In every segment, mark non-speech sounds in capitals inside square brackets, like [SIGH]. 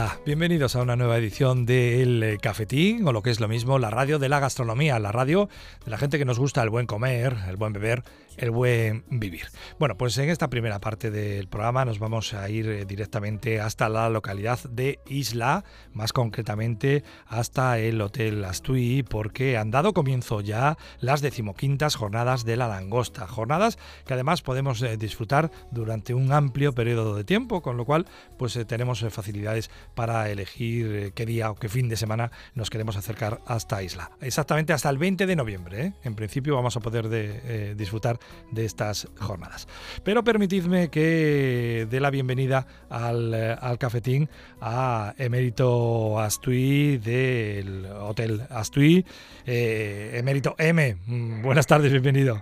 Hola, bienvenidos a una nueva edición del eh, Cafetín, o lo que es lo mismo, la radio de la gastronomía, la radio de la gente que nos gusta el buen comer, el buen beber el buen vivir. Bueno, pues en esta primera parte del programa nos vamos a ir eh, directamente hasta la localidad de Isla, más concretamente hasta el Hotel Astuy, porque han dado comienzo ya las decimoquintas jornadas de la langosta. Jornadas que además podemos eh, disfrutar durante un amplio periodo de tiempo, con lo cual pues eh, tenemos facilidades para elegir qué día o qué fin de semana nos queremos acercar hasta Isla. Exactamente hasta el 20 de noviembre. En principio vamos a poder disfrutar de estas jornadas. Pero permitidme que dé la bienvenida al, eh, cafetín a Emérito Astuy del Hotel Astuy. Eh, Emérito M, mm, buenas tardes, bienvenido.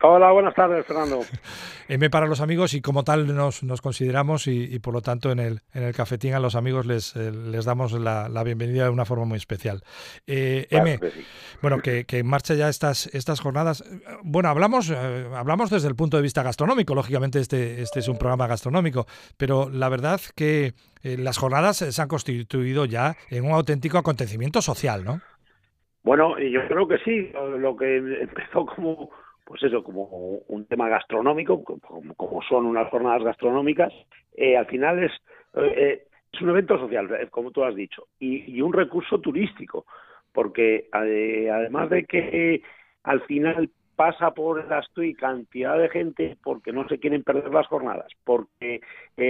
Hola, buenas tardes, Fernando. [LAUGHS] M para los amigos y como tal nos, nos consideramos y, por lo tanto en el, en el cafetín a los amigos les, eh, les damos la, bienvenida de una forma muy especial. Eh, M, bueno, que, [LAUGHS] que, en marcha ya estas, estas jornadas. Bueno, hablamos, eh, hablamos desde el punto de vista gastronómico, lógicamente este, este es un programa gastronómico, pero la verdad que las jornadas se han constituido ya en un auténtico acontecimiento social, ¿no? Bueno, yo creo que sí, lo que [LAUGHS] empezó como pues eso, como un tema gastronómico, como, son unas jornadas gastronómicas, eh, al final es, eh, es un evento social, eh, como tú has dicho, y, un recurso turístico, porque además de que al final pasa por el Astuy cantidad de gente porque no se quieren perder las jornadas, porque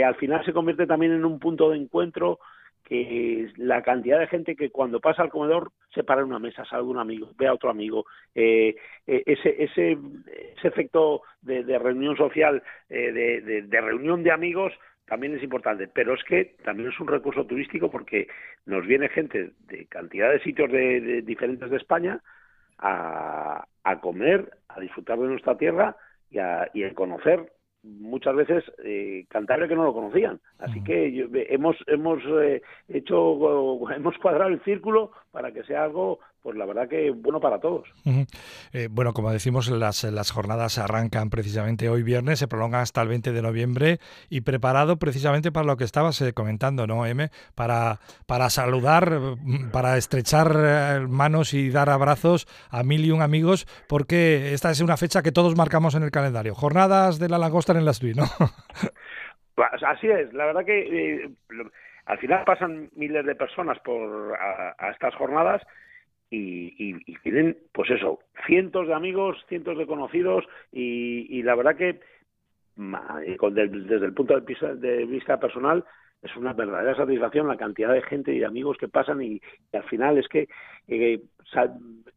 al final se convierte también en un punto de encuentro que la cantidad de gente que cuando pasa al comedor se para en una mesa, salga un amigo, ve a otro amigo, eh, eh, ese, ese, ese efecto de, reunión social, eh, de, de, reunión de amigos, también es importante. Pero es que también es un recurso turístico porque nos viene gente de cantidad de sitios de, diferentes de España a, a comer, a disfrutar de nuestra tierra y a, y a conocer muchas veces eh, Cantabria que no lo conocían. Así que hemos hemos eh, hecho [LAUGHS] hemos cuadrado el círculo para que sea algo pues la verdad que bueno para todos. Eh, bueno, como decimos, las, las jornadas arrancan precisamente hoy viernes, se prolongan hasta el 20 de noviembre y preparado precisamente para lo que estabas eh, comentando, ¿no, M? Para, para saludar, mm, para estrechar eh, manos y dar abrazos a mil y un amigos, porque esta es una fecha que todos marcamos en el calendario. Jornadas de la langosta en las ¿no? [LAUGHS] Pues así es, la verdad que al final pasan miles de personas por a estas jornadas y, y, tienen, pues eso, cientos de amigos, cientos de conocidos y, la verdad que desde el punto de vista, personal es una verdadera satisfacción la cantidad de gente y de amigos que pasan y, al final es que eh,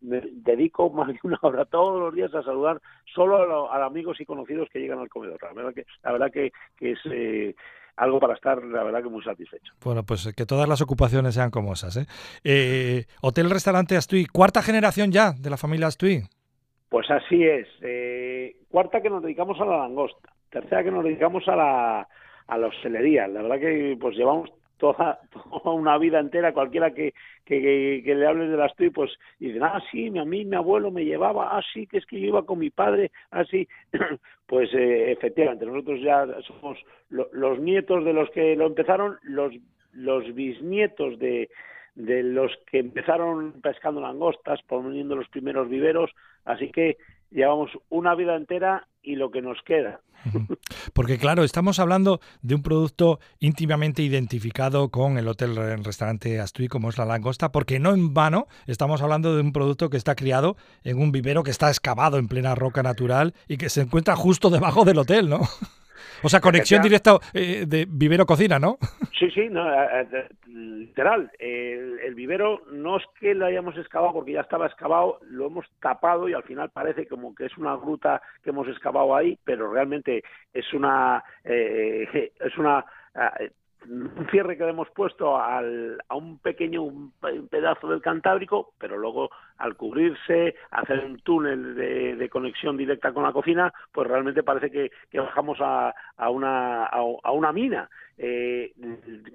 me dedico más de una hora todos los días a saludar solo a, los amigos y conocidos que llegan al comedor. La verdad que, la verdad que, es eh, algo para estar, la verdad, que muy satisfecho. Bueno, pues que todas las ocupaciones sean como esas. ¿eh? eh Hotel Restaurante Astuy, cuarta generación ya de la familia Astuy. Pues así es. Eh, cuarta que nos dedicamos a la langosta. Tercera que nos dedicamos a la, a la hostelería. La verdad que pues llevamos toda, toda una vida entera, cualquiera que, que, le hable de las TUI, pues dicen, ah, sí, a mí mi abuelo me llevaba, ah, sí, que es que yo iba con mi padre, así. Ah, [CLEARS THROAT] pues eh, efectivamente, nosotros ya somos los nietos de los que lo empezaron, los, los bisnietos de, de los que empezaron pescando langostas, poniendo los primeros viveros, así que llevamos una vida entera y lo que nos queda. [LAUGHS] Porque claro, estamos hablando de un producto íntimamente identificado con el hotel restaurante Astuy como es la langosta, porque no en vano estamos hablando de un producto que está criado en un vivero que está excavado en plena roca natural y que se encuentra justo debajo del hotel, ¿no? [LAUGHS] O sea, conexión directa eh, de vivero-cocina, ¿no? Sí, sí, no, eh, eh, literal. El, vivero no es que lo hayamos excavado porque ya estaba excavado, lo hemos tapado y al final parece como que es una gruta que hemos excavado ahí, pero realmente es una es una un cierre que le hemos puesto al, a un pequeño pedazo del Cantábrico, pero luego al cubrirse, hacer un túnel de, conexión directa con la cocina, pues realmente parece que, bajamos a, a, una, a, una mina, eh,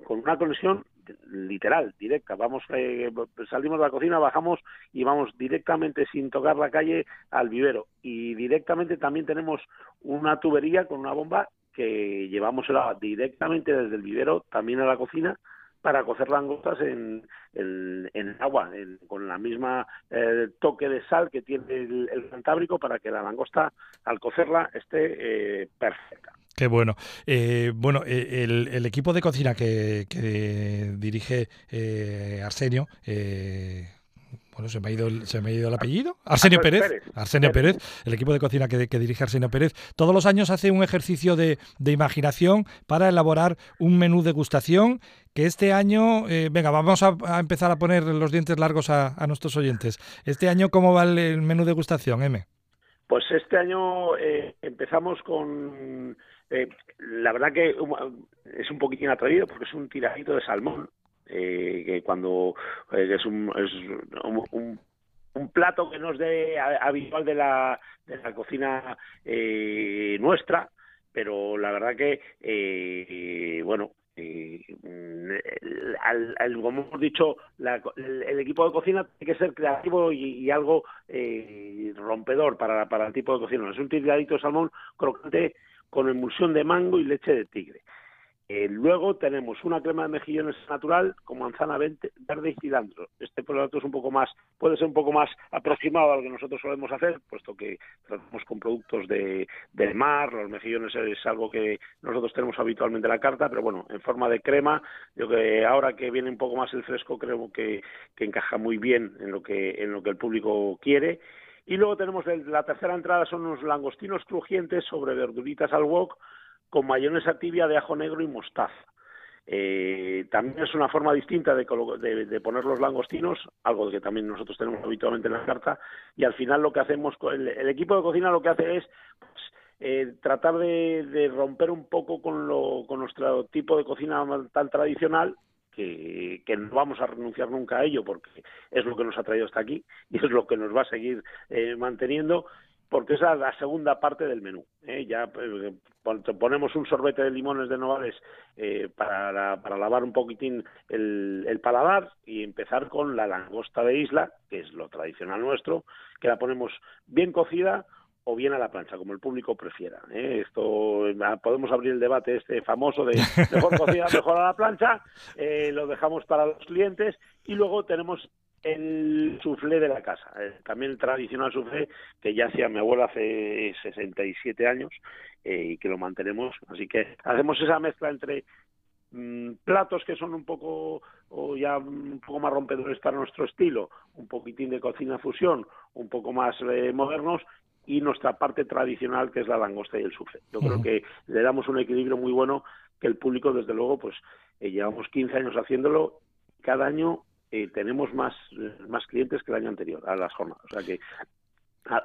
con una conexión literal, directa. Vamos, eh, salimos de la cocina, bajamos y vamos directamente sin tocar la calle al vivero. Y directamente también tenemos una tubería con una bomba que llevamos el agua directamente desde el vivero también a la cocina para cocer langostas en, en, agua, con la misma eh, toque de sal que tiene el, Cantábrico para que la langosta al cocerla esté eh, perfecta. Qué bueno. Eh, bueno, el, equipo de cocina que, que dirige Arsenio, bueno, se me ha ido el, se me ha ido el apellido. Arsenio Pérez. Arsenio Pérez. el equipo de cocina que, dirige Arsenio Pérez. Todos los años hace un ejercicio de, imaginación para elaborar un menú degustación que este año, eh, venga, vamos a, empezar a poner los dientes largos a, nuestros oyentes. Este año, ¿cómo va el, menú degustación, M? Pues este año eh, empezamos con... Eh, la verdad que es un poquitín atrevido porque es un tiradito de salmón eh, que cuando eh, es, un, es un, un, plato que no es de, habitual de la, de la cocina eh, nuestra, pero la verdad que, eh, bueno, eh, al, como hemos dicho, la, el, equipo de cocina tiene que ser creativo y, algo eh, rompedor para, para el tipo de cocina. Es un tiradito de salmón crocante con emulsión de mango y leche de tigre. Eh, luego tenemos una crema de mejillones natural con manzana verde y cilantro. Este producto es un poco más, puede ser un poco más aproximado a lo que nosotros solemos hacer, puesto que tratamos con productos de, del mar, los mejillones es algo que nosotros tenemos habitualmente en la carta, pero bueno, en forma de crema, yo que ahora que viene un poco más el fresco creo que, que encaja muy bien en lo que, en lo que el público quiere. Y luego tenemos la tercera entrada, son unos langostinos crujientes sobre verduritas al wok, con mayonesa tibia de ajo negro y mostaza. Eh, también es una forma distinta de, de, poner los langostinos, algo que también nosotros tenemos habitualmente en la carta, y al final lo que hacemos, el, el equipo de cocina lo que hace es pues, eh, tratar de, de, romper un poco con, lo, con nuestro tipo de cocina tan tradicional, que, que, no vamos a renunciar nunca a ello, porque es lo que nos ha traído hasta aquí y es lo que nos va a seguir eh, manteniendo, porque es la segunda parte del menú. ¿eh? Ya eh, ponemos un sorbete de limones de novales eh, para, para lavar un poquitín el, el, paladar y empezar con la langosta de isla, que es lo tradicional nuestro, que la ponemos bien cocida o bien a la plancha, como el público prefiera. ¿eh? Esto podemos abrir el debate este famoso de mejor cocida, [LAUGHS] mejor a la plancha, eh, lo dejamos para los clientes y luego tenemos el suflé de la casa, eh, también el tradicional suflé que ya hacía mi abuela hace 67 años eh, y que lo mantenemos. Así que hacemos esa mezcla entre mm, platos que son un poco o ya un poco más rompedores para nuestro estilo, un poquitín de cocina fusión, un poco más eh, modernos y nuestra parte tradicional que es la langosta y el suflé. Yo creo que le damos un equilibrio muy bueno que el público desde luego pues llevamos 15 años haciéndolo cada año eh, tenemos más, más clientes que el año anterior a las jornadas. O sea que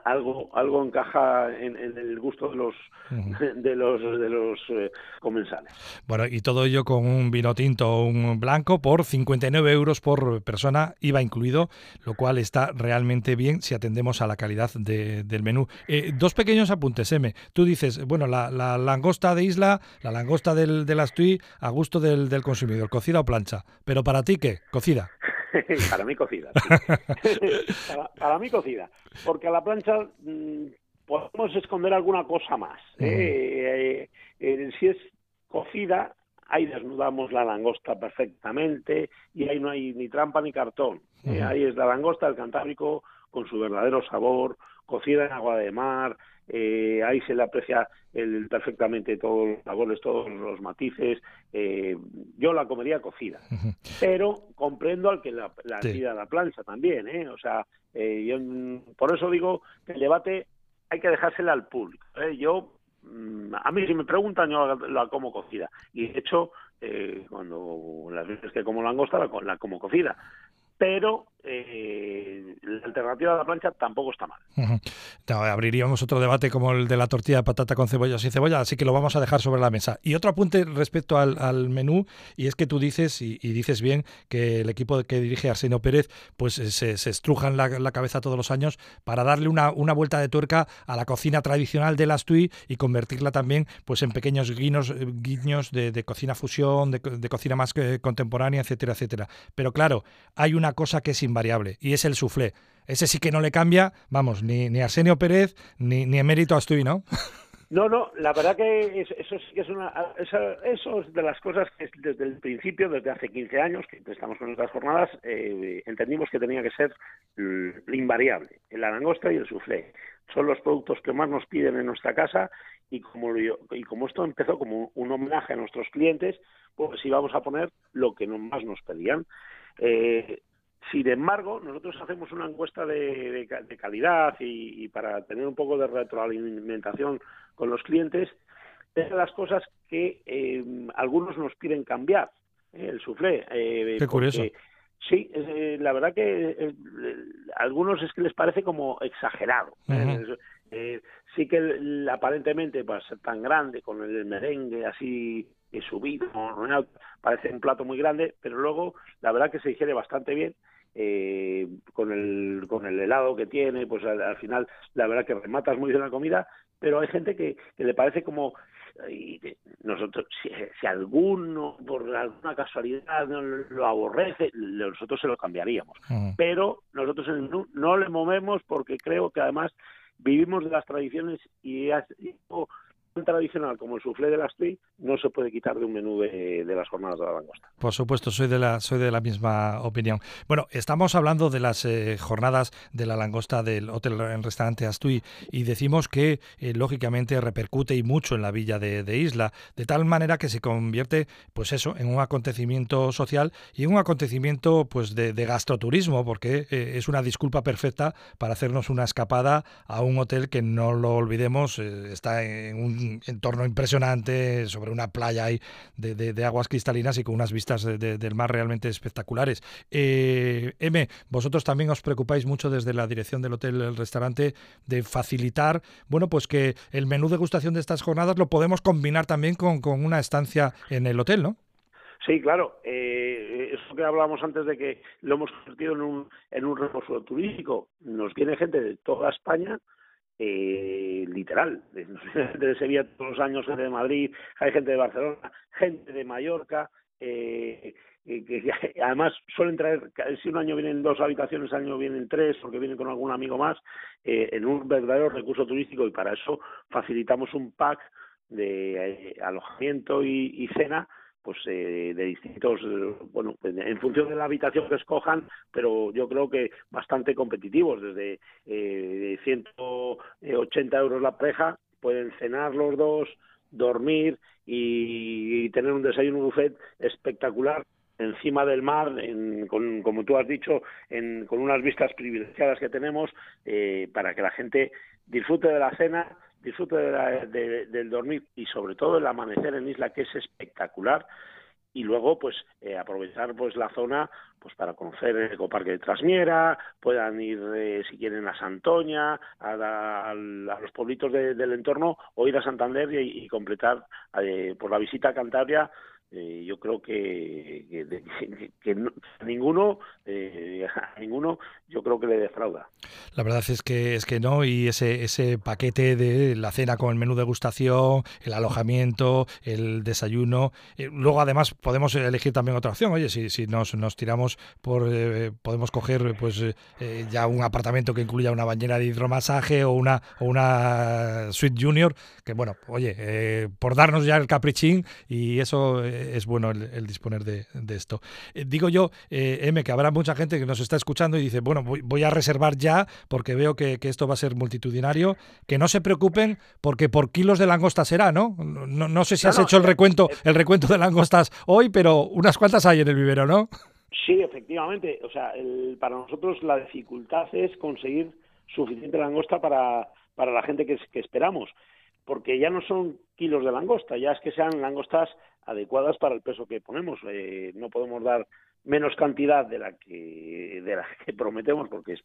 algo algo encaja en, el gusto de los de los de los eh, comensales. Bueno, y todo ello con un vino tinto o un blanco por 59 euros por persona, IVA incluido, lo cual está realmente bien si atendemos a la calidad del menú. Eh, dos pequeños apuntes, M. Tú dices, bueno, la, langosta de isla, la langosta del, del Astuy, a gusto del, del consumidor, cocida o plancha. Pero para ti, ¿qué? ¿Cocida? [LAUGHS] para mí cocida. [LAUGHS] para, mí cocida. Porque a la plancha mm, podemos esconder alguna cosa más. ¿eh? Eh, eh, si es cocida, ahí desnudamos la langosta perfectamente y ahí no hay ni trampa ni cartón. ahí es la langosta del Cantábrico con su verdadero sabor, cocida en agua de mar, eh, ahí se le aprecia el, perfectamente todos los sabores, todos los matices. Eh, yo la comería cocida, pero comprendo al que la, la a la plancha también, ¿eh? O sea, eh, yo, por eso digo que el debate hay que dejársela al público. ¿eh? Yo mm, a mí si me preguntan yo la, como cocida y de hecho eh, cuando las veces que como langosta la, la como cocida pero eh, la alternativa a la plancha tampoco está mal. abriríamos otro debate como el de la tortilla de patata con cebolla sin cebolla, así que lo vamos a dejar sobre la mesa. Y otro apunte respecto al, menú, y es que tú dices, y, dices bien, que el equipo que dirige Arsenio Pérez, pues eh, se, se estrujan la, cabeza todos los años para darle una, vuelta de tuerca a la cocina tradicional de las TUI y convertirla también pues en pequeños guiños, eh, guiños de, cocina fusión, de, de cocina más contemporánea, etcétera, etcétera. Pero claro, hay una cosa que es invariable y es el suflé. Ese sí que no le cambia, vamos, ni, ni Arsenio Pérez ni, ni Emérito Astuy, ¿no? [LAUGHS] No, no, la verdad que eso que es una. Eso, es de las cosas que desde el principio, desde hace 15 años que estamos con nuestras jornadas, eh, entendimos que tenía que ser invariable. La langosta y el soufflé son los productos que más nos piden en nuestra casa y como, y como esto empezó como un homenaje a nuestros clientes, pues íbamos a poner lo que más nos pedían. Eh, sin embargo, nosotros hacemos una encuesta de, calidad y, para tener un poco de retroalimentación con los clientes, es de las cosas que eh, algunos nos piden cambiar, eh, el soufflé. Eh, Qué curioso. Sí, la verdad que algunos es que les parece como exagerado. sí que aparentemente para ser tan grande con el merengue así subido, parece un plato muy grande, pero luego la verdad que se digiere bastante bien eh, con el con el helado que tiene, pues al, final la verdad que rematas muy bien la comida, pero hay gente que, le parece como nosotros si, alguno por alguna casualidad no lo aborrece nosotros se lo cambiaríamos. Pero nosotros en el no le movemos porque creo que además vivimos de las tradiciones y, y tradicional como el soufflé de la no se puede quitar de un menú de, las jornadas de la langosta. Por supuesto, soy de la soy de la misma opinión. Bueno, estamos hablando de las eh, jornadas de la langosta del hotel en restaurante Astui y decimos que eh, lógicamente repercute y mucho en la villa de, Isla, de tal manera que se convierte, pues eso, en un acontecimiento social y en un acontecimiento pues de, gastroturismo, porque eh, es una disculpa perfecta para hacernos una escapada a un hotel que no lo olvidemos está en un entorno impresionante sobre una playa ahí de, aguas cristalinas y con unas vistas del mar realmente espectaculares. Eh, M, vosotros también os preocupáis mucho desde la dirección del hotel, el restaurante, de facilitar, bueno, pues que el menú de gustación de estas jornadas lo podemos combinar también con, una estancia en el hotel, ¿no? Sí, claro. Eh, eso que hablábamos antes de que lo hemos convertido en un, en un turístico. Nos viene gente de toda España eh, literal. [LAUGHS] De Sevilla todos los años, gente de Madrid, hay gente de Barcelona, gente de Mallorca, eh, que, [LAUGHS] además suelen traer, si un año vienen dos habitaciones, año vienen tres, porque vienen con algún amigo más, eh, en un verdadero recurso turístico y para eso facilitamos un pack de eh, alojamiento y cena pues eh, de distintos, bueno, en función de la habitación que escojan, pero yo creo que bastante competitivos, desde eh, 180 euros la pareja, pueden cenar los dos, dormir y, tener un desayuno buffet espectacular encima del mar, en, con, como tú has dicho, en, con unas vistas privilegiadas que tenemos, eh, para que la gente disfrute de la cena, disfrute del dormir y sobre todo el amanecer en isla que es espectacular y luego pues eh, aprovechar pues la zona pues para conocer el ecoparque de Trasmiera puedan ir eh, si quieren a Santoña a, los pueblitos del entorno o ir a Santander y, completar eh, por la visita a Cantabria eh, yo creo que, que, [LAUGHS] ninguno eh, a ninguno yo creo que le defrauda. La verdad es que es que no y ese ese paquete de la cena con el menú de degustación el alojamiento el desayuno eh, luego además podemos elegir también otra opción. Oye si, si nos, nos tiramos por podemos coger pues ya un apartamento que incluya una bañera de hidromasaje o una o una suite junior que bueno oye por darnos ya el caprichín y eso es bueno el, disponer de, esto. Eh, digo yo, eh, M, que habrá mucha gente que nos está escuchando y dice, bueno, voy, a reservar ya porque veo que, esto va a ser multitudinario. Que no se preocupen porque por kilos de langosta será, ¿no? No, sé si has hecho el recuento, el recuento de langostas hoy, pero unas cuantas hay en el vivero, ¿no? Sí, efectivamente. O sea, para nosotros la dificultad es conseguir suficiente langosta para, para la gente que, que esperamos porque ya no son kilos de langosta, ya es que sean langostas adecuadas para el peso que ponemos. Eh, no podemos dar menos cantidad de la que de la que prometemos porque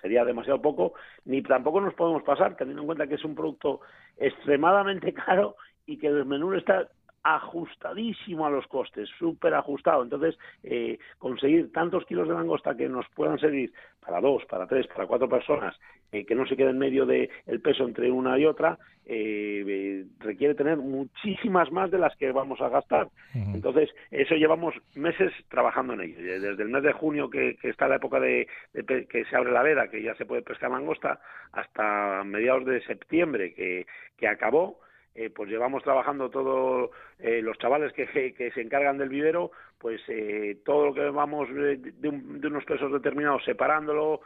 sería demasiado poco ni tampoco nos podemos pasar teniendo en cuenta que es un producto extremadamente [LAUGHS] caro y que el menú está ajustadísimo a los costes, súper ajustado. Entonces, eh, conseguir tantos kilos de langosta que nos puedan servir para dos, para tres, para cuatro personas, eh, que no se quede en medio del el peso entre una y otra, eh, requiere tener muchísimas más de las que vamos a gastar. Entonces, eso llevamos meses trabajando en ello. Desde el mes de junio, que, está la época de, que se abre la veda, que ya se puede pescar langosta, hasta mediados de septiembre, que, que acabó, eh, pues llevamos trabajando todos eh, los chavales que, que, se encargan del vivero, pues eh, todo lo que vamos de, de, unos pesos determinados, separándolo,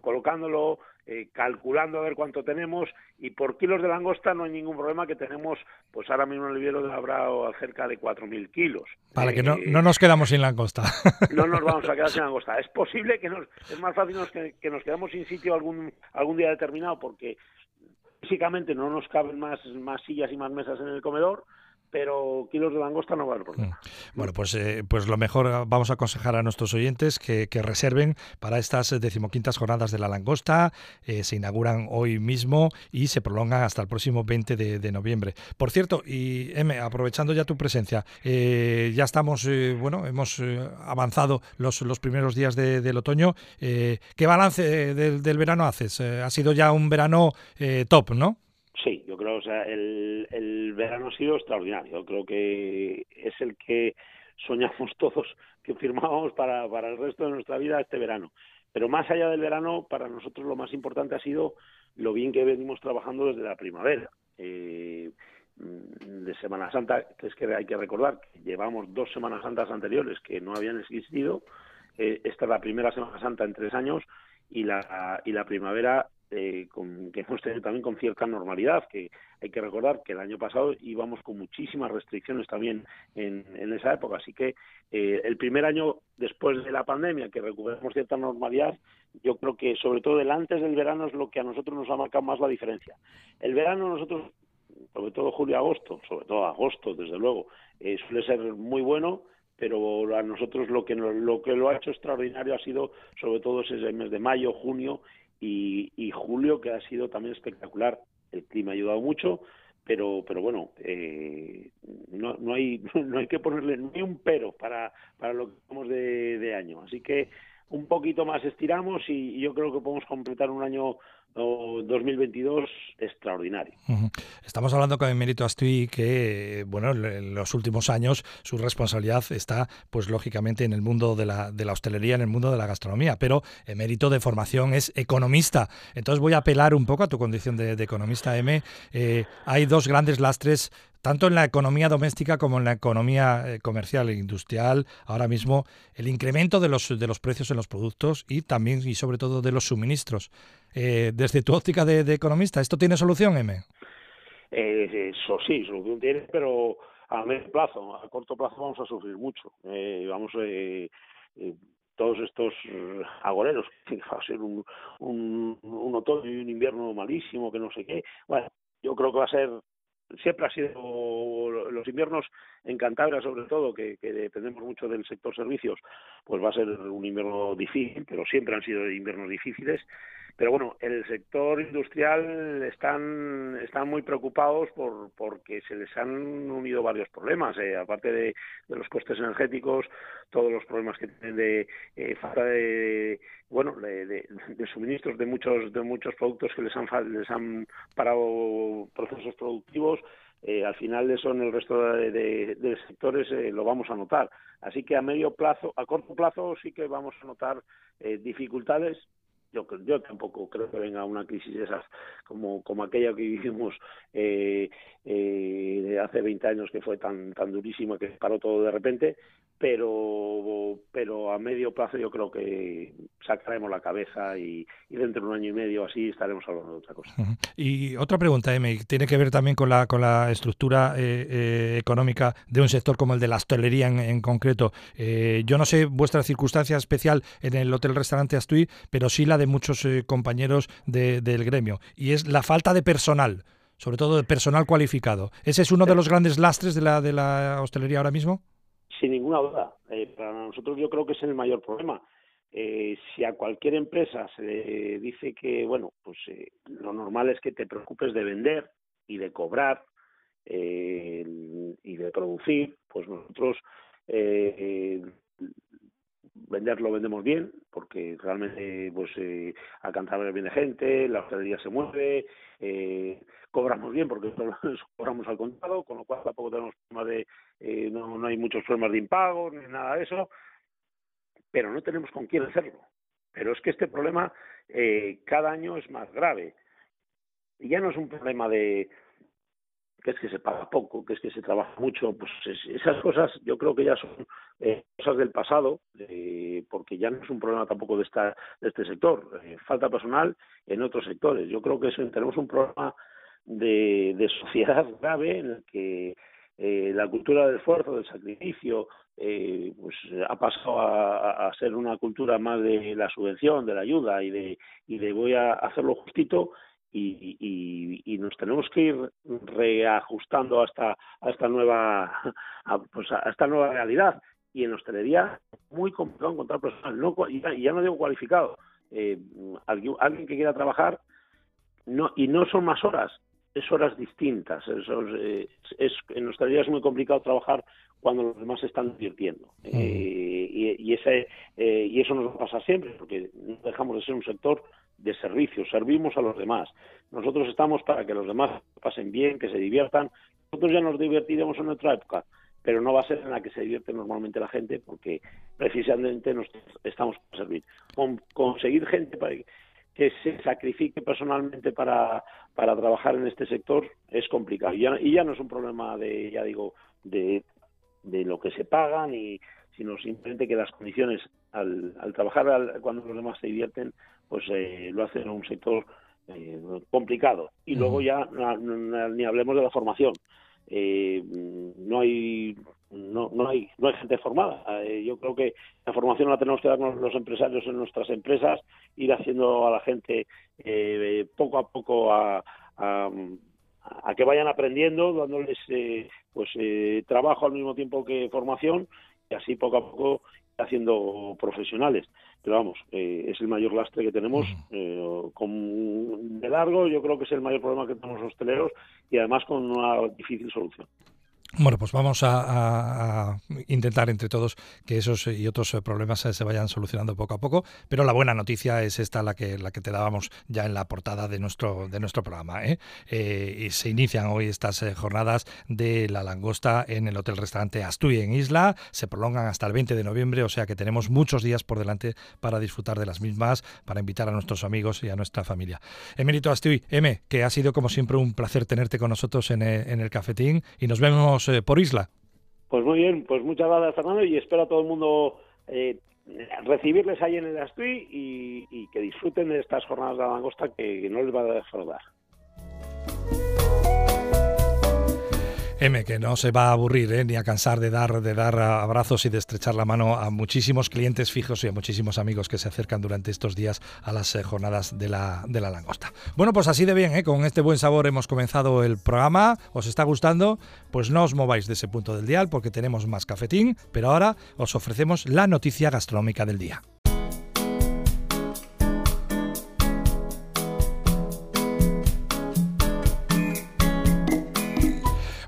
colocándolo, calculando a ver cuánto tenemos y por kilos de langosta no hay ningún problema que tenemos, pues ahora mismo el vivero habrá cerca de 4.000 kilos. Para que no, no nos quedamos sin langosta. [LAUGHS] No nos vamos a quedar sin [LAUGHS] langosta. Es posible que nos, es más fácil que, que nos quedamos sin sitio algún, algún día determinado porque físicamente no nos caben más, más sillas y más mesas en el comedor, pero kilos de langosta no va haber problema. Mm. Bueno, pues, eh, pues lo mejor ah, vamos a aconsejar a nuestros oyentes que, reserven para estas decimoquintas jornadas de la langosta. Eh, se inauguran hoy mismo y se prolongan hasta el próximo 20 de, noviembre. Por cierto, y M, aprovechando ya tu presencia, eh, ya estamos, bueno, hemos avanzado los, los primeros días del otoño. ¿Qué balance del verano haces? ha sido ya un verano top, ¿no? Sí, yo creo, o sea, el, verano ha sido extraordinario. Creo que es el que soñamos [LAUGHS] todos que firmábamos para, para el resto de nuestra vida este verano. Pero más allá del verano, para nosotros lo más importante ha sido lo bien que venimos trabajando desde la primavera. Eh, de Semana Santa, que es que hay que recordar que llevamos dos Semanas Santas anteriores que no habían existido. Eh, esta es la primera Semana Santa en tres años y la, y la primavera eh, con, que hemos tenido también con cierta normalidad, que hay que recordar que el año pasado íbamos con muchísimas restricciones también en, esa época, así que eh, el primer año después de la pandemia, que recuperamos cierta normalidad, yo creo que sobre todo el antes del verano es lo que a nosotros nos ha marcado más la diferencia. El verano nosotros, sobre todo julio-agosto, sobre todo agosto, desde luego, eh, suele ser muy bueno, pero a nosotros lo que, lo que lo ha hecho extraordinario ha sido sobre todo ese mes de mayo, junio y, julio que ha sido también espectacular. El clima ha ayudado mucho, pero pero bueno eh, no, no hay [LAUGHS] no hay que ponerle ni un pero para para lo que estamos de, de año así que un poquito más estiramos y yo creo que podemos completar un año 2022 extraordinario. Estamos hablando con Emérito Astui que, bueno, en los últimos años su responsabilidad está, pues lógicamente, en el mundo de la, de la hostelería, en el mundo de la gastronomía, pero Emérito de formación es economista. Entonces voy a apelar un poco a tu condición de, economista, M. Eh, hay dos grandes lastres tanto en la economía doméstica como en la economía eh, comercial e industrial, ahora mismo el incremento de los, de los precios en los productos y también y sobre todo de los suministros. Eh, desde tu óptica de, economista, ¿esto tiene solución, M? Eh, eso sí, solución tiene, pero a medio plazo, a corto plazo vamos a sufrir mucho. vamos todos estos agoreros, [LAUGHS] va a ser un, un, un otoño y un invierno malísimo, que no sé qué. Bueno, yo creo que va a ser siempre ha sido los inviernos en Cantabria sobre todo que, dependemos mucho del sector servicios pues va a ser un invierno difícil pero siempre han sido inviernos difíciles. Pero bueno, el sector industrial están, están muy preocupados por, porque se les han unido varios problemas, eh, aparte de, de, los costes energéticos, todos los problemas que tienen de eh, falta de, bueno, de, de, suministros de muchos, de muchos productos que les han, les han parado procesos productivos, eh, al final eso en el resto de, de, sectores eh, lo vamos a notar. Así que a medio plazo, a corto plazo sí que vamos a notar eh, dificultades, yo, yo tampoco creo que venga una crisis de esas como, como aquella que vivimos eh, eh, hace 20 años que fue tan, tan durísima que paró todo de repente, pero, pero a medio plazo yo creo que sacaremos la cabeza y, dentro de un año y medio así estaremos hablando de otra cosa. Y otra pregunta, M, tiene que ver también con la, con la estructura eh, eh, económica de un sector como el de la hostelería en, concreto. Eh, yo no sé vuestra circunstancia especial en el hotel-restaurante Astui, pero sí la de muchos compañeros del gremio, y es la falta de personal sobre todo de personal cualificado. ¿Ese es uno de los grandes lastres de la, de la hostelería ahora mismo? Sin ninguna duda. Eh, para nosotros yo creo que es el mayor problema. Eh, si a cualquier empresa se le dice que, bueno, pues eh, lo normal es que te preocupes de vender y de cobrar y de producir, pues nosotros venderlo vendemos bien porque realmente pues eh, a Cantabria viene gente la hostelería se mueve eh, cobramos bien porque [LAUGHS] cobramos al contado con lo cual tampoco tenemos problema de eh, no, no hay muchos problemas de impago ni nada de eso pero no tenemos con quién hacerlo pero es que este problema eh, cada año es más grave y ya no es un problema de que es que se paga poco, que es que se trabaja mucho, pues esas cosas yo creo que ya son eh, cosas del pasado, eh, porque ya no es un problema tampoco de, esta, de este sector. Eh, falta personal en otros sectores. Yo creo que tenemos un problema de, sociedad [LAUGHS] grave en el que la cultura del esfuerzo, del sacrificio, pues ha pasado a, ser una cultura más de la subvención, de la ayuda y de, y de voy a hacerlo justito y, y, nos tenemos que ir reajustando hasta a esta nueva [LAUGHS] a, pues a esta nueva realidad. Y en hostelería muy complicado encontrar personal. No y ya, no digo cualificado. Eh, alguien, alguien, que quiera trabajar no y no son más horas es horas distintas es, es, en hostelería es muy complicado trabajar cuando los demás se están divirtiendo eh, y, y, ese eh, y eso nos pasa siempre porque no dejamos de ser un sector de servicio, servimos a los demás. Nosotros estamos para que los demás pasen bien, que se diviertan. Nosotros ya nos divertiremos en otra época, pero no va a ser en la que se divierte normalmente la gente porque precisamente nos estamos para servir. conseguir gente para que se sacrifique personalmente para, para trabajar en este sector es complicado. Y ya, y ya no es un problema de, ya digo, de, de lo que se paga, ni, sino simplemente que las condiciones al, al trabajar cuando los demás se divierten pues eh, lo hacen en un sector eh, complicado. Y luego ya ni hablemos de la formación. Eh, no hay no, no hay no hay gente formada yo creo que la formación la tenemos que dar los empresarios en nuestras empresas ir haciendo a la gente poco a poco a, a, a, que vayan aprendiendo dándoles pues trabajo al mismo tiempo que formación y así poco a poco haciendo profesionales pero vamos, eh, es el mayor lastre que tenemos. Eh, con, de largo, yo creo que es el mayor problema que tenemos los hosteleros y además con una difícil solución. Bueno, pues vamos a, intentar entre todos que esos y otros problemas se vayan solucionando poco a poco, pero la buena noticia es esta la que la que te dábamos ya en la portada de nuestro de nuestro programa. ¿eh? eh y se inician hoy estas eh, jornadas de la langosta en el hotel restaurante Astuy en Isla, se prolongan hasta el 20 de noviembre, o sea que tenemos muchos días por delante para disfrutar de las mismas, para invitar a nuestros amigos y a nuestra familia. Emérito Astuy, M, que ha sido como siempre un placer tenerte con nosotros en el, en el cafetín y nos vemos por isla. Pues muy bien, pues muchas gracias Fernando y espero a todo el mundo eh, recibirles ahí en el Astuy y, que disfruten de estas jornadas de la langosta que, no les va a defraudar. M, que no se va a aburrir ¿eh? ni a cansar de dar, de dar abrazos y de estrechar la mano a muchísimos clientes fijos y a muchísimos amigos que se acercan durante estos días a las eh, jornadas de la, de la langosta. Bueno, pues así de bien, ¿eh? con este buen sabor hemos comenzado el programa. ¿Os está gustando? Pues no os mováis de ese punto del dial porque tenemos más cafetín, pero ahora os ofrecemos la noticia gastronómica del día.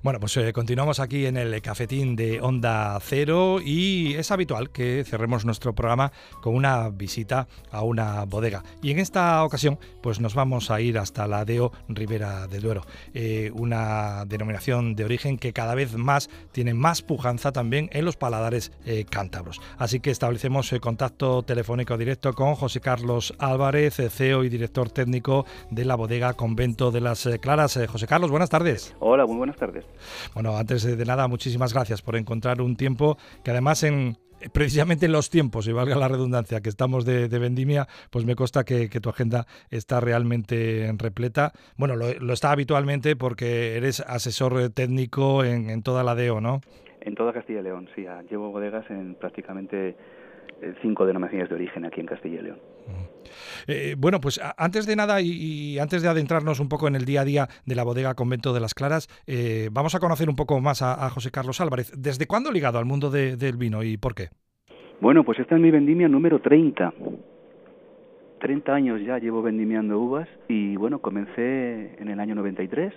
Bueno, pues eh, continuamos aquí en el cafetín de Onda Cero y es habitual que cerremos nuestro programa con una visita a una bodega. Y en esta ocasión, pues nos vamos a ir hasta la Deo Ribera del Duero, eh, una denominación de origen que cada vez más tiene más pujanza también en los paladares eh, cántabros. Así que establecemos contacto telefónico directo con José Carlos Álvarez, CEO y director técnico de la bodega Convento de las Claras. José Carlos, buenas tardes. Hola, muy buenas tardes. Bueno, antes de nada, muchísimas gracias por encontrar un tiempo que además en precisamente en los tiempos, y valga la redundancia, que estamos de, vendimia, pues me consta que, tu agenda está realmente repleta. Bueno, lo, está habitualmente porque eres asesor técnico en, en toda la DEO, ¿no? En toda Castilla y León, sí. Llevo bodegas en prácticamente eh, cinco denominaciones de origen aquí en Castilla y León. Eh, bueno, pues antes de nada y, antes de adentrarnos un poco en el día a día de la bodega Convento de las Claras, eh, vamos a conocer un poco más a, José Carlos Álvarez. ¿Desde cuándo ligado al mundo del vino y por qué? Bueno, pues esta es mi vendimia número 30. 30 años ya llevo vendimiando uvas y bueno, comencé en el año 93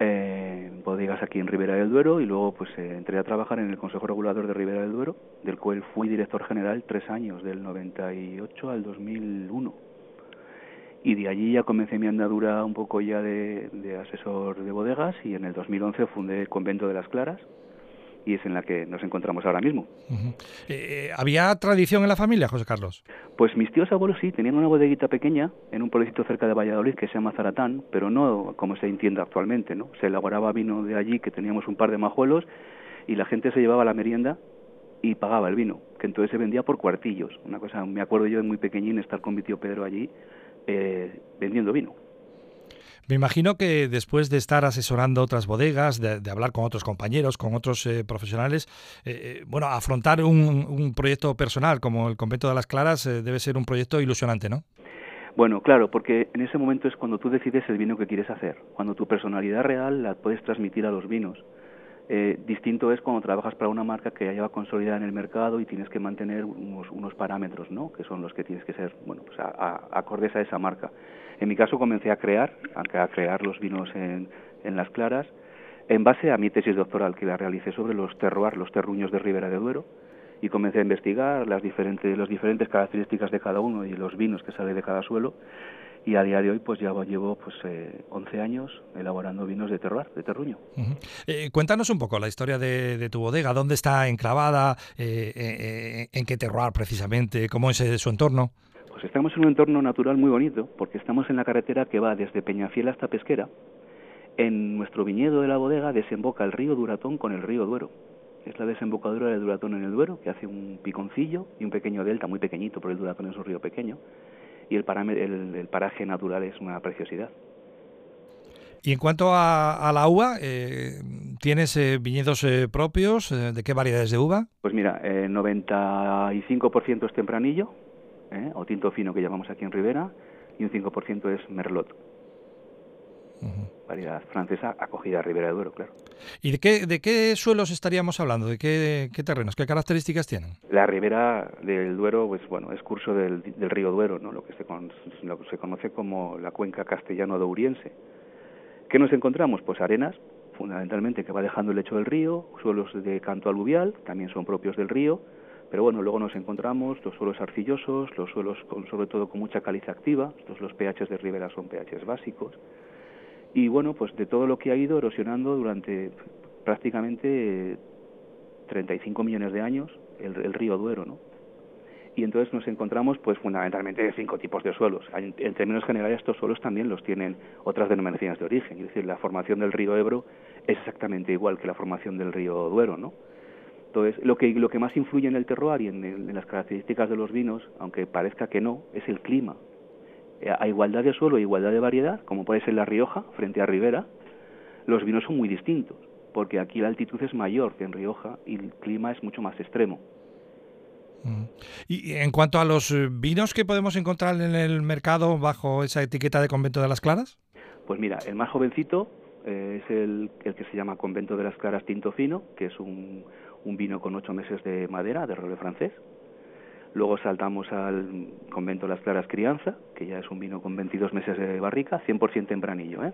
eh, bodegas aquí en Ribera del Duero y luego pues eh, entré a trabajar en el Consejo Regulador de Ribera del Duero, del cual fui director general tres años, del 98 al 2001. Y de allí ya comencé mi andadura un poco ya de, de asesor de bodegas y en el 2011 fundé el Convento de las Claras, y es en la que nos encontramos ahora mismo. Eh, ¿Había tradición en la familia, José Carlos? Pues mis tíos abuelos sí, tenían una bodeguita pequeña en un pueblecito cerca de Valladolid que se llama Zaratán, pero no como se entiende actualmente, ¿no? Se elaboraba vino de allí, que teníamos un par de majuelos, y la gente se llevaba la merienda y pagaba el vino, que entonces se vendía por cuartillos. Una cosa, me acuerdo yo de muy pequeñín estar con mi tío Pedro allí eh, vendiendo vino. Me imagino que después de estar asesorando otras bodegas, de, hablar con otros compañeros, con otros eh, profesionales, eh, eh, bueno, afrontar un, proyecto personal como el Convento de las Claras debe ser un proyecto ilusionante, ¿no? Bueno, claro, porque en ese momento es cuando tú decides el vino que quieres hacer, cuando tu personalidad real la puedes transmitir a los vinos. distinto es cuando trabajas para una marca que ya lleva consolidada en el mercado y tienes que mantener unos, parámetros, ¿no? Que son los que tienes que ser, bueno, pues acordes a esa marca. En mi caso comencé a crear, a crear los vinos en, las claras, en base a mi tesis doctoral que la realicé sobre los terroirs, los terruños de Ribera de Duero, y comencé a investigar las diferentes, las diferentes características de cada uno y los vinos que sale de cada suelo, y a día de hoy pues ya llevo pues eh, 11 años elaborando vinos de terroir, de terruño. Eh, cuéntanos un poco la historia de, tu bodega, dónde está enclavada, eh, eh, en qué terroir precisamente, cómo es su entorno. Pues estamos en un entorno natural muy bonito, porque estamos en la carretera que va desde Peñafiel hasta Pesquera. En nuestro viñedo de la bodega desemboca el río Duratón con el río Duero. Es la desembocadura del Duratón en el Duero, que hace un piconcillo y un pequeño delta, muy pequeñito, porque el Duratón es un río pequeño. Y el, el, paraje natural es una preciosidad. Y en cuanto a, la uva, eh, ¿tienes eh, viñedos eh, propios? ¿De qué variedades de uva? Pues mira, 95% es tempranillo, ¿eh? o tinto fino que llamamos aquí en Ribera, y un 5% es Merlot. Variedad francesa acogida a Ribera de Duero, claro. ¿Y de qué, de qué suelos estaríamos hablando? ¿De qué, qué terrenos? ¿Qué características tienen? La Ribera del Duero, pues bueno, es curso del, del río Duero, ¿no? lo, que se lo que se conoce como la cuenca castellano-douriense. ¿Qué nos encontramos? Pues arenas, fundamentalmente, que va dejando el lecho del río, suelos de canto aluvial, también son propios del río, pero bueno, luego nos encontramos los suelos arcillosos, los suelos con, sobre todo con mucha caliza activa, estos los pHs de Ribera son pHs básicos, y bueno, pues de todo lo que ha ido erosionando durante prácticamente 35 millones de años el, río Duero, ¿no? Y entonces nos encontramos pues fundamentalmente cinco tipos de suelos. En, en, términos generales estos suelos también los tienen otras denominaciones de origen, es decir, la formación del río Ebro es exactamente igual que la formación del río Duero, ¿no? Entonces, lo que, lo que más influye en el terroir y en, las características de los vinos, aunque parezca que no, es el clima. Eh, a igualdad de suelo e igualdad de variedad, como puede ser La Rioja frente a Ribera, los vinos son muy distintos, porque aquí la altitud es mayor que en Rioja y el clima es mucho más extremo. Y en cuanto a los eh, vinos que podemos encontrar en el mercado bajo esa etiqueta de Convento de las Claras? Pues mira, el más jovencito eh, es el, el, que se llama Convento de las Claras Tinto Fino, que es un, un vino con ocho meses de madera, de roble francés. Luego saltamos al convento Las Claras Crianza, que ya es un vino con 22 meses de barrica, 100% tempranillo. ¿eh?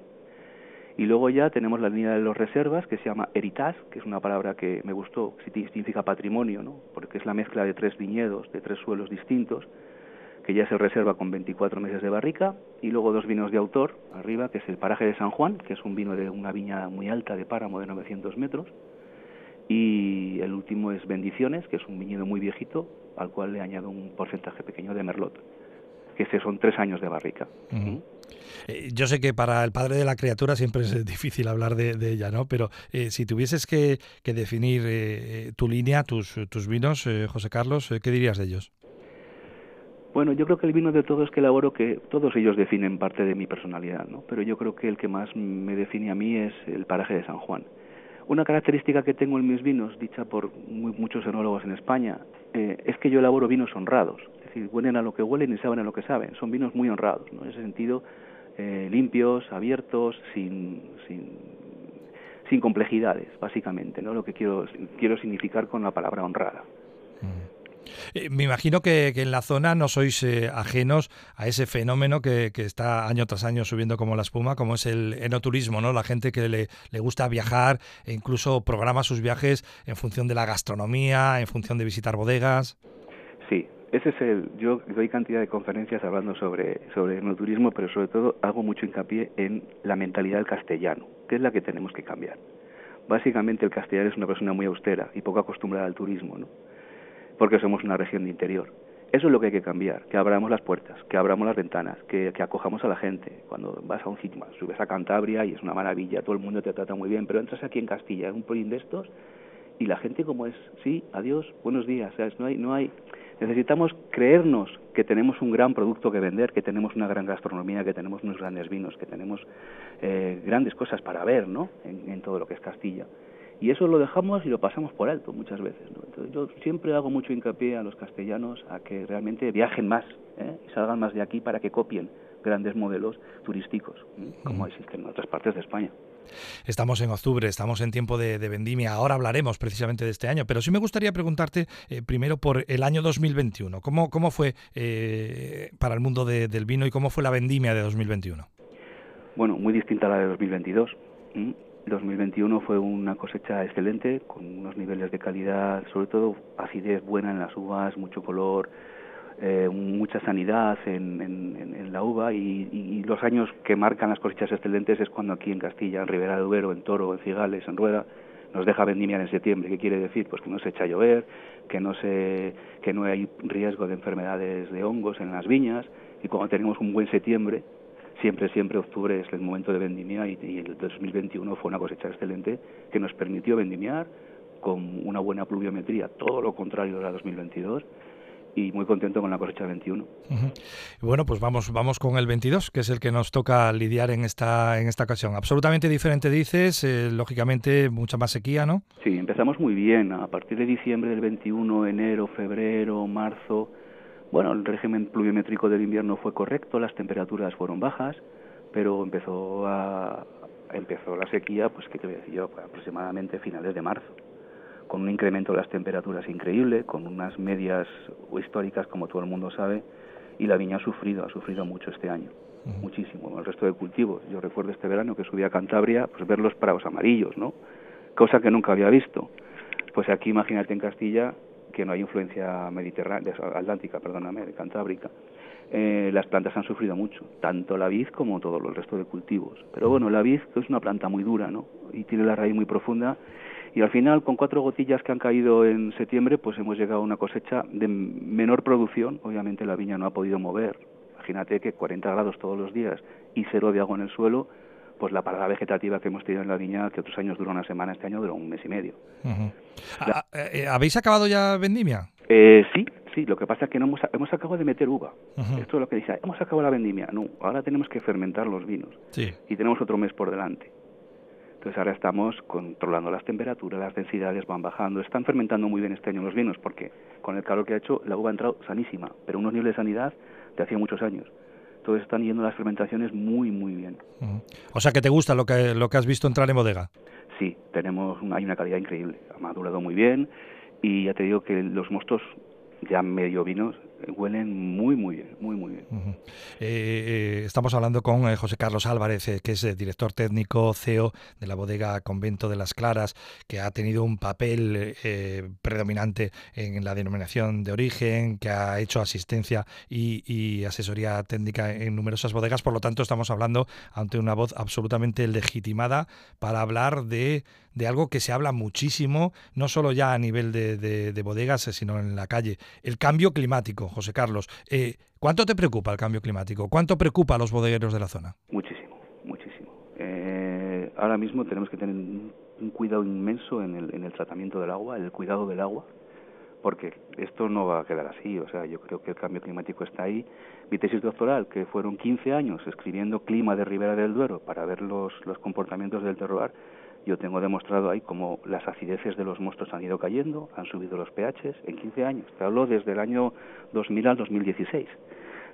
Y luego ya tenemos la línea de los reservas, que se llama Heritage, que es una palabra que me gustó, significa patrimonio, ¿no? porque es la mezcla de tres viñedos, de tres suelos distintos, que ya se reserva con 24 meses de barrica, y luego dos vinos de autor, arriba, que es el paraje de San Juan, que es un vino de una viña muy alta de páramo de 900 metros, y el último es Bendiciones, que es un viñedo muy viejito, al cual le añado un porcentaje pequeño de Merlot, que son tres años de barrica. ¿Mm? Eh, yo sé que para el padre de la criatura siempre es [LAUGHS] difícil hablar de, ella, ¿no? Pero eh, si tuvieses que, definir eh, tu línea, tus, tus vinos, José Carlos, ¿qué dirías de ellos? Bueno, yo creo que el vino de todos que elaboro, que todos ellos definen parte de mi personalidad, ¿no? Pero yo creo que el que más me define a mí es el paraje de San Juan. Una característica que tengo en mis vinos, dicha por muchos enólogos en España, eh, es que yo elaboro vinos honrados. Es decir, huelen a lo que huelen y saben a lo que saben. Son vinos muy honrados, ¿no? En ese sentido, eh, limpios, abiertos, sin, sin, sin complejidades, básicamente, ¿no? Lo que quiero, quiero significar con la palabra honrada. Mm. Eh, me imagino que, en la zona no sois eh, ajenos a ese fenómeno que, está año tras año subiendo como la espuma, como es el enoturismo, ¿no? La gente que le, le, gusta viajar e incluso programa sus viajes en función de la gastronomía, en función de visitar bodegas. Sí, ese es el. Yo doy cantidad de conferencias hablando sobre, sobre enoturismo, pero sobre todo hago mucho hincapié en la mentalidad del castellano, que es la que tenemos que cambiar. Básicamente el castellano es una persona muy austera y poco acostumbrada al turismo, ¿no? Porque somos una región de interior. Eso es lo que hay que cambiar, que abramos las puertas, que abramos las ventanas, que, acojamos a la gente. Cuando vas a un sitio, subes a Cantabria y es una maravilla, todo el mundo te trata muy bien, pero entras aquí en Castilla, en un polín de estos, y la gente como es, sí, adiós, buenos días, ¿sabes? No hay, no hay, necesitamos creernos que tenemos un gran producto que vender, que tenemos una gran gastronomía, que tenemos unos grandes vinos, que tenemos eh, grandes cosas para ver, ¿no? en todo lo que es Castilla y eso lo dejamos y lo pasamos por alto muchas veces. ¿no? Entonces yo siempre hago mucho hincapié a los castellanos a que realmente viajen más ¿eh? y salgan más de aquí para que copien grandes modelos turísticos, como existen en otras partes de España. Estamos en octubre, estamos en tiempo de, vendimia, ahora hablaremos precisamente de este año, pero sí me gustaría preguntarte eh, primero por el año 2021. ¿Cómo, cómo fue eh, para el mundo del vino y cómo fue la vendimia de 2021? Bueno, muy distinta a la de 2022. 2021 fue una cosecha excelente, con unos niveles de calidad, sobre todo acidez buena en las uvas, mucho color, eh, mucha sanidad en, en, la uva y, los años que marcan las cosechas excelentes es cuando aquí en Castilla, en Ribera de Duero, en Toro, en Cigales, en Rueda, nos deja vendimiar en septiembre. ¿Qué quiere decir? Pues que no se echa a llover, que no, se, que no hay riesgo de enfermedades de hongos en las viñas y cuando tenemos un buen septiembre, siempre, siempre octubre es el momento de vendimia y, el 2021 fue una cosecha excelente que nos permitió vendimiar con una buena pluviometría, todo lo contrario de la 2022 y muy contento con la cosecha 21. Bueno, pues vamos vamos con el 22, que es el que nos toca lidiar en esta en esta ocasión. Absolutamente diferente dices, eh, lógicamente mucha más sequía, ¿no? Sí, empezamos muy bien, a partir de diciembre del 21, enero, febrero, marzo, bueno, el régimen pluviométrico del invierno fue correcto, las temperaturas fueron bajas, pero empezó a empezó la sequía, pues qué te voy a decir yo, pues, aproximadamente finales de marzo, con un incremento de las temperaturas increíble, con unas medias históricas como todo el mundo sabe, y la viña ha sufrido, ha sufrido mucho este año, muchísimo. El resto de cultivos, yo recuerdo este verano que subí a Cantabria, pues ver los prados amarillos, ¿no? Cosa que nunca había visto. Pues aquí imagínate en Castilla que no hay influencia mediterránea, atlántica, perdóname, cantábrica, eh, las plantas han sufrido mucho, tanto la vid como todo el resto de cultivos. Pero bueno, la vid es una planta muy dura, ¿no? Y tiene la raíz muy profunda y al final con cuatro gotillas que han caído en septiembre, pues hemos llegado a una cosecha de menor producción. Obviamente la viña no ha podido mover. Imagínate que 40 grados todos los días y cero de agua en el suelo, pues la parada vegetativa que hemos tenido en la viña, que otros años duró una semana, este año duró un mes y medio. ¿Habéis acabado ya vendimia? Eh, sí, sí, lo que pasa es que no hemos, hemos acabado de meter uva. Esto es lo que dice, hemos acabado la vendimia. No, ahora tenemos que fermentar los vinos. Sí. Y tenemos otro mes por delante. Entonces ahora estamos controlando las temperaturas, las densidades van bajando. Están fermentando muy bien este año los vinos porque con el calor que ha hecho la uva ha entrado sanísima, pero unos niveles de sanidad de hacía muchos años entonces están yendo las fermentaciones muy, muy bien. O sea que te gusta lo que, lo que has visto entrar en bodega. Sí, tenemos hay una calidad increíble, ha madurado muy bien y ya te digo que los mostos ya medio vinos huelen muy, muy bien, muy, muy bien. Eh, eh, estamos hablando con eh, José Carlos Álvarez, que es director técnico, CEO de la bodega Convento de las Claras, que ha tenido un papel predominante en la denominación de origen, que ha hecho asistencia y, asesoría técnica en numerosas bodegas. Por lo tanto, estamos hablando ante una voz absolutamente legitimada para hablar de, algo que se habla muchísimo, no solo ya a nivel de bodegas, sino en la calle, el cambio climático. José Carlos. Eh, ¿Cuánto te preocupa el cambio climático? ¿Cuánto preocupa a los bodegueros de la zona? Muchísimo, muchísimo. Eh, ahora mismo tenemos que tener un cuidado inmenso en el, en el tratamiento del agua, el cuidado del agua, porque esto no va a quedar así. O sea, yo creo que el cambio climático está ahí. Mi tesis doctoral, que fueron 15 años escribiendo clima de Ribera del Duero para ver los, los comportamientos del terroir, yo tengo demostrado ahí cómo las acideces de los monstruos han ido cayendo, han subido los pHs en 15 años. Te hablo desde el año 2000 al 2016.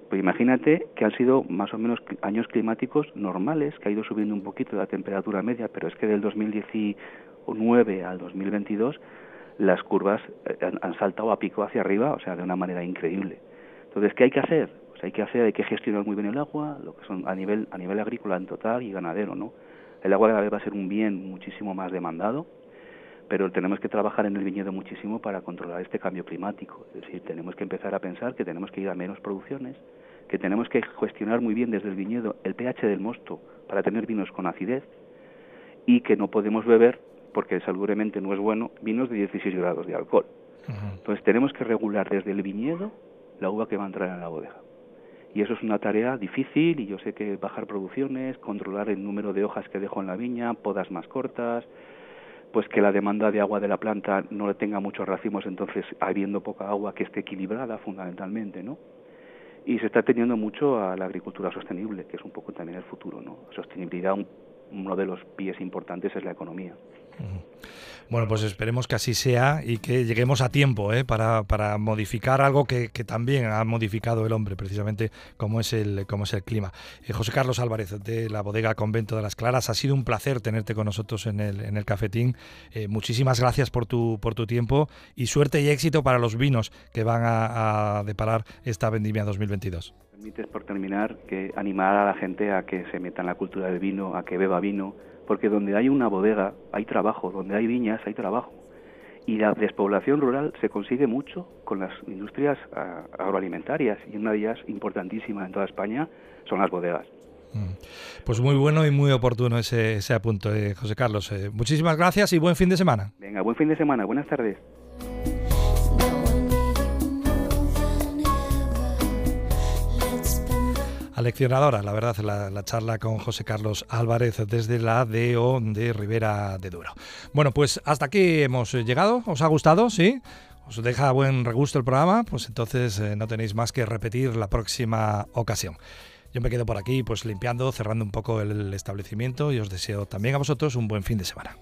Pues imagínate que han sido más o menos años climáticos normales, que ha ido subiendo un poquito la temperatura media, pero es que del 2019 al 2022 las curvas eh, han, saltado a pico hacia arriba, o sea, de una manera increíble. Entonces, ¿qué hay que hacer? Pues hay que hacer, hay que gestionar muy bien el agua, lo que son a nivel a nivel agrícola en total y ganadero, ¿no? El agua cada vez va a ser un bien muchísimo más demandado, pero tenemos que trabajar en el viñedo muchísimo para controlar este cambio climático. Es decir, tenemos que empezar a pensar que tenemos que ir a menos producciones, que tenemos que gestionar muy bien desde el viñedo el pH del mosto para tener vinos con acidez y que no podemos beber porque seguramente no es bueno, vinos de 16 grados de alcohol. Entonces tenemos que regular desde el viñedo la uva que va a entrar en la bodega. Y eso es una tarea difícil y yo sé que bajar producciones, controlar el número de hojas que dejo en la viña, podas más cortas, pues que la demanda de agua de la planta no le tenga muchos racimos, entonces habiendo poca agua que esté equilibrada fundamentalmente, ¿no? Y se está teniendo mucho a la agricultura sostenible, que es un poco también el futuro, ¿no? Sostenibilidad, uno de los pies importantes es la economía. Bueno, pues esperemos que así sea y que lleguemos a tiempo ¿eh? para, para, modificar algo que, también ha modificado el hombre, precisamente como es el, como es el clima. Eh, José Carlos Álvarez, de la bodega Convento de las Claras, ha sido un placer tenerte con nosotros en el, en el cafetín. Eh, muchísimas gracias por tu, por tu tiempo y suerte y éxito para los vinos que van a, deparar esta vendimia 2022 permites por terminar que animar a la gente a que se meta en la cultura del vino, a que beba vino, porque donde hay una bodega hay trabajo, donde hay viñas hay trabajo. Y la despoblación rural se consigue mucho con las industrias ah, agroalimentarias y una de ellas importantísima en toda España son las bodegas. Mm. Pues muy bueno y muy oportuno ese, ese apunto, eh, José Carlos. Eh, muchísimas gracias y buen fin de semana. Venga, buen fin de semana. Buenas tardes. Aleccionadora, la verdad, la, charla con José Carlos Álvarez desde la DO de Ribera de Duero. Bueno, pues hasta aquí hemos llegado. ¿Os ha gustado? ¿Sí? ¿Os deja buen regusto el programa? Pues entonces eh, no tenéis más que repetir la próxima ocasión. Yo me quedo por aquí, pues limpiando, cerrando un poco el establecimiento y os deseo también a vosotros un buen fin de semana.